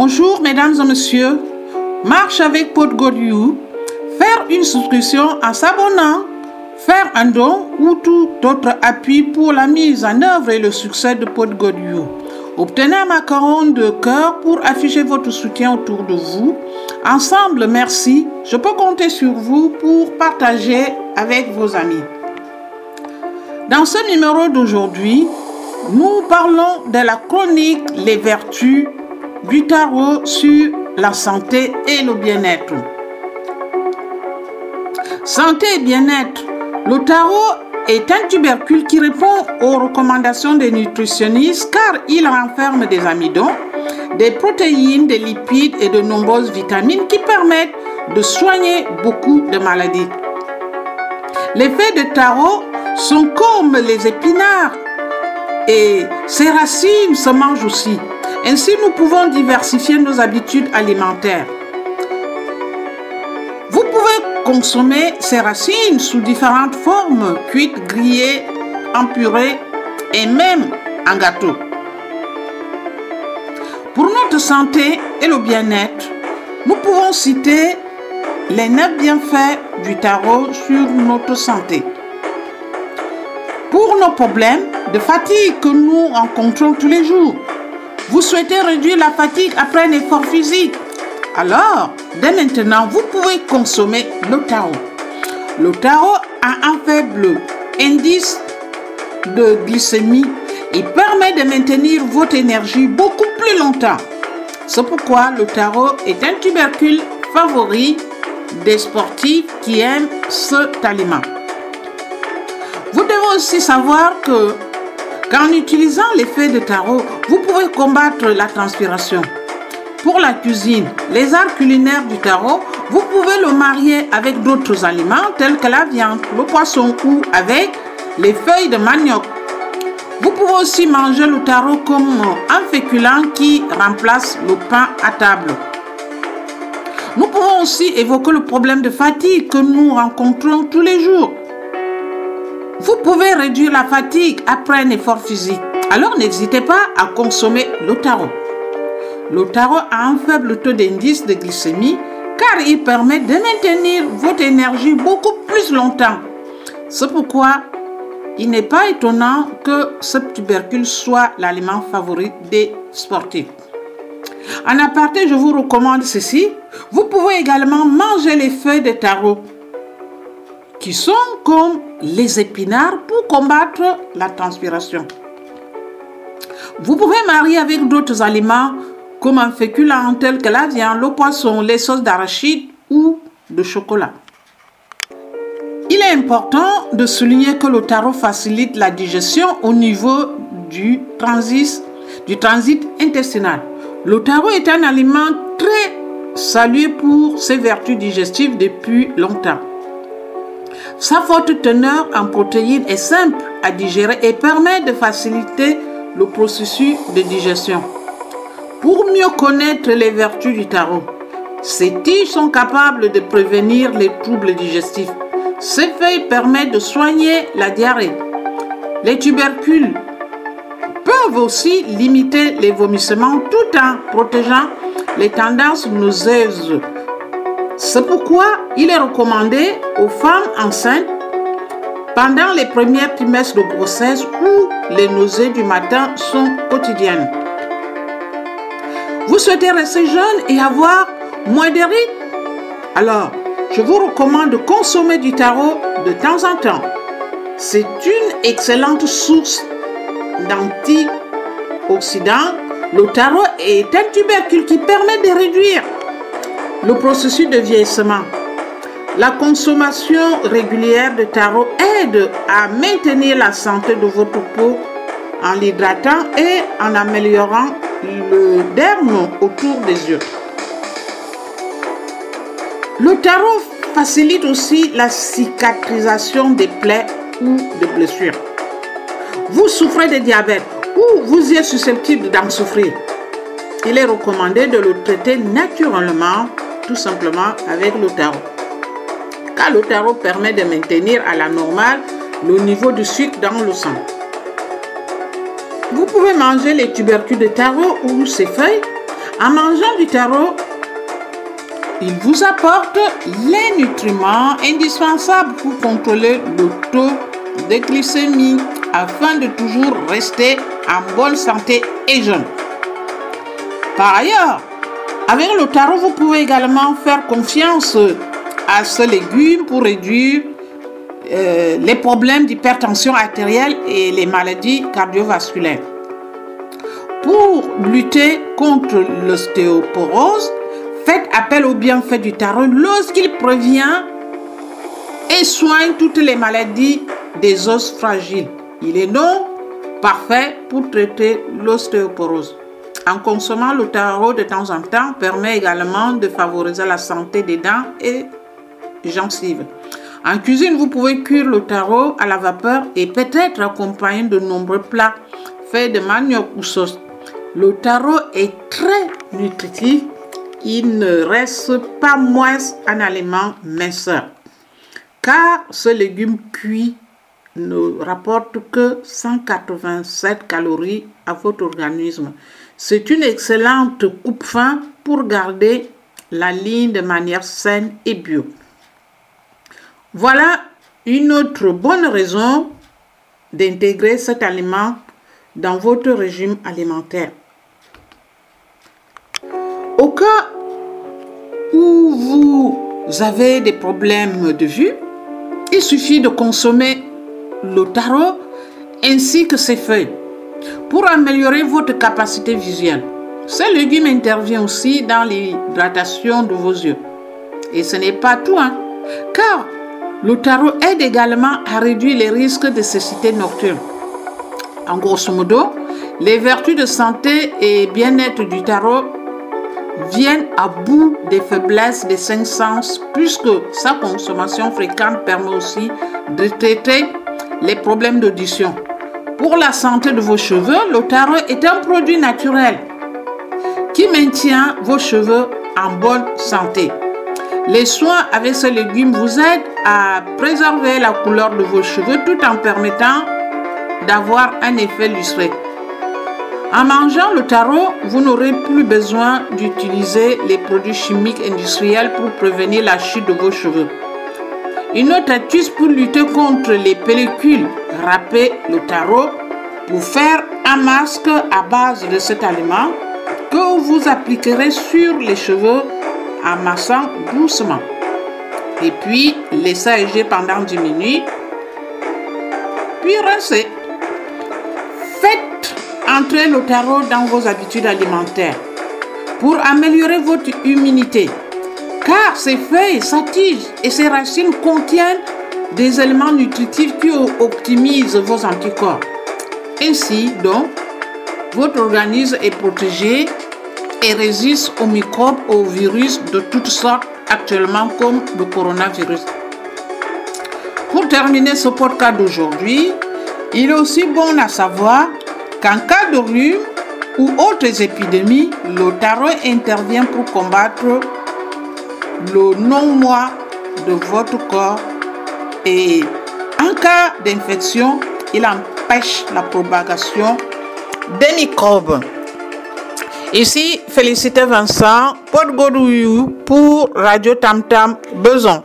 Bonjour mesdames et messieurs, marche avec Podgoriou, faire une souscription en s'abonnant, faire un don ou tout autre appui pour la mise en œuvre et le succès de Podgoriou. Obtenez un macaron de cœur pour afficher votre soutien autour de vous. Ensemble, merci. Je peux compter sur vous pour partager avec vos amis. Dans ce numéro d'aujourd'hui, nous parlons de la chronique Les vertus du tarot sur la santé et le bien-être. Santé et bien-être. Le tarot est un tubercule qui répond aux recommandations des nutritionnistes car il renferme des amidons, des protéines, des lipides et de nombreuses vitamines qui permettent de soigner beaucoup de maladies. Les feuilles de tarot sont comme les épinards et ses racines se mangent aussi. Ainsi, nous pouvons diversifier nos habitudes alimentaires. Vous pouvez consommer ces racines sous différentes formes, cuites, grillées, en purée et même en gâteau. Pour notre santé et le bien-être, nous pouvons citer les neuf bienfaits du tarot sur notre santé. Pour nos problèmes de fatigue que nous rencontrons tous les jours, vous souhaitez réduire la fatigue après un effort physique Alors, dès maintenant, vous pouvez consommer le tarot. Le tarot a un faible indice de glycémie et permet de maintenir votre énergie beaucoup plus longtemps. C'est pourquoi le tarot est un tubercule favori des sportifs qui aiment cet aliment. Vous devez aussi savoir que qu'en utilisant feuilles de tarot, vous pouvez combattre la transpiration. Pour la cuisine, les arts culinaires du tarot, vous pouvez le marier avec d'autres aliments tels que la viande, le poisson ou avec les feuilles de manioc. Vous pouvez aussi manger le tarot comme un féculent qui remplace le pain à table. Nous pouvons aussi évoquer le problème de fatigue que nous rencontrons tous les jours. Vous pouvez réduire la fatigue après un effort physique. Alors n'hésitez pas à consommer le tarot. Le tarot a un faible taux d'indice de glycémie car il permet de maintenir votre énergie beaucoup plus longtemps. C'est pourquoi il n'est pas étonnant que ce tubercule soit l'aliment favori des sportifs. En aparté, je vous recommande ceci. Vous pouvez également manger les feuilles de tarot qui sont comme les épinards pour combattre la transpiration. Vous pouvez marier avec d'autres aliments comme un féculent tel que la viande, le poisson, les sauces d'arachide ou de chocolat. Il est important de souligner que le tarot facilite la digestion au niveau du transit, intestinal. Le tarot est un aliment très salué pour ses vertus digestives depuis longtemps. Sa forte teneur en protéines est simple à digérer et permet de faciliter processus de digestion. Pour mieux connaître les vertus du tarot, ces tiges sont capables de prévenir les troubles digestifs. Ces feuilles permettent de soigner la diarrhée. Les tubercules peuvent aussi limiter les vomissements tout en protégeant les tendances nauséeuses c'est pourquoi il est recommandé aux femmes enceintes pendant les premiers trimestres de grossesse où les nausées du matin sont quotidiennes. Vous souhaitez rester jeune et avoir moins de rides? Alors, je vous recommande de consommer du tarot de temps en temps. C'est une excellente source d'antioxydants. Le tarot est un tubercule qui permet de réduire le processus de vieillissement. La consommation régulière de tarot aide à maintenir la santé de votre peau en l'hydratant et en améliorant le derme autour des yeux. Le tarot facilite aussi la cicatrisation des plaies ou de blessures. Vous souffrez de diabète ou vous êtes susceptible d'en souffrir. Il est recommandé de le traiter naturellement tout simplement avec le tarot. Car le tarot permet de maintenir à la normale le niveau du sucre dans le sang. Vous pouvez manger les tubercules de tarot ou ses feuilles En mangeant du taro, il vous apporte les nutriments indispensables pour contrôler le taux de glycémie afin de toujours rester en bonne santé et jeune. Par ailleurs, avec le taro, vous pouvez également faire confiance à ce légume pour réduire euh, les problèmes d'hypertension artérielle et les maladies cardiovasculaires. Pour lutter contre l'ostéoporose, faites appel au bienfait du taro lorsqu'il prévient et soigne toutes les maladies des os fragiles. Il est non parfait pour traiter l'ostéoporose. En consommant le taro de temps en temps permet également de favoriser la santé des dents et gencives. En cuisine, vous pouvez cuire le taro à la vapeur et peut-être accompagner de nombreux plats faits de manioc ou sauce. Le taro est très nutritif. Il ne reste pas moins un aliment minceur. Car ce légume cuit ne rapporte que 187 calories à votre organisme. C'est une excellente coupe-fin pour garder la ligne de manière saine et bio. Voilà une autre bonne raison d'intégrer cet aliment dans votre régime alimentaire. Au cas où vous avez des problèmes de vue, il suffit de consommer le taro ainsi que ses feuilles pour améliorer votre capacité visuelle. Ce légume intervient aussi dans l'hydratation de vos yeux. Et ce n'est pas tout, hein, car le taro aide également à réduire les risques de cécité nocturne. En grosso modo, les vertus de santé et bien-être du taro viennent à bout des faiblesses des cinq sens puisque sa consommation fréquente permet aussi de traiter les problèmes d'audition. Pour la santé de vos cheveux, le taro est un produit naturel qui maintient vos cheveux en bonne santé. Les soins avec ce légume vous aident à préserver la couleur de vos cheveux tout en permettant d'avoir un effet lustré. En mangeant le taro, vous n'aurez plus besoin d'utiliser les produits chimiques industriels pour prévenir la chute de vos cheveux. Une autre astuce pour lutter contre les pellicules, râpez le taro pour faire un masque à base de cet aliment que vous appliquerez sur les cheveux en massant doucement. Et puis, laissez agir pendant 10 minutes. Puis rincez. Faites entrer le tarot dans vos habitudes alimentaires pour améliorer votre immunité. Car ses feuilles, sa tige et ses racines contiennent des éléments nutritifs qui optimisent vos anticorps. Ainsi, donc, votre organisme est protégé et résiste aux microbes, aux virus de toutes sortes actuellement comme le coronavirus. Pour terminer ce podcast d'aujourd'hui, il est aussi bon à savoir qu'en cas de rhume ou autres épidémies, le tarot intervient pour combattre le non-moi de votre corps et en cas d'infection, il empêche la propagation des microbes. Ici, félicitez Vincent Podgodouyou pour Radio Tam Tam Beson.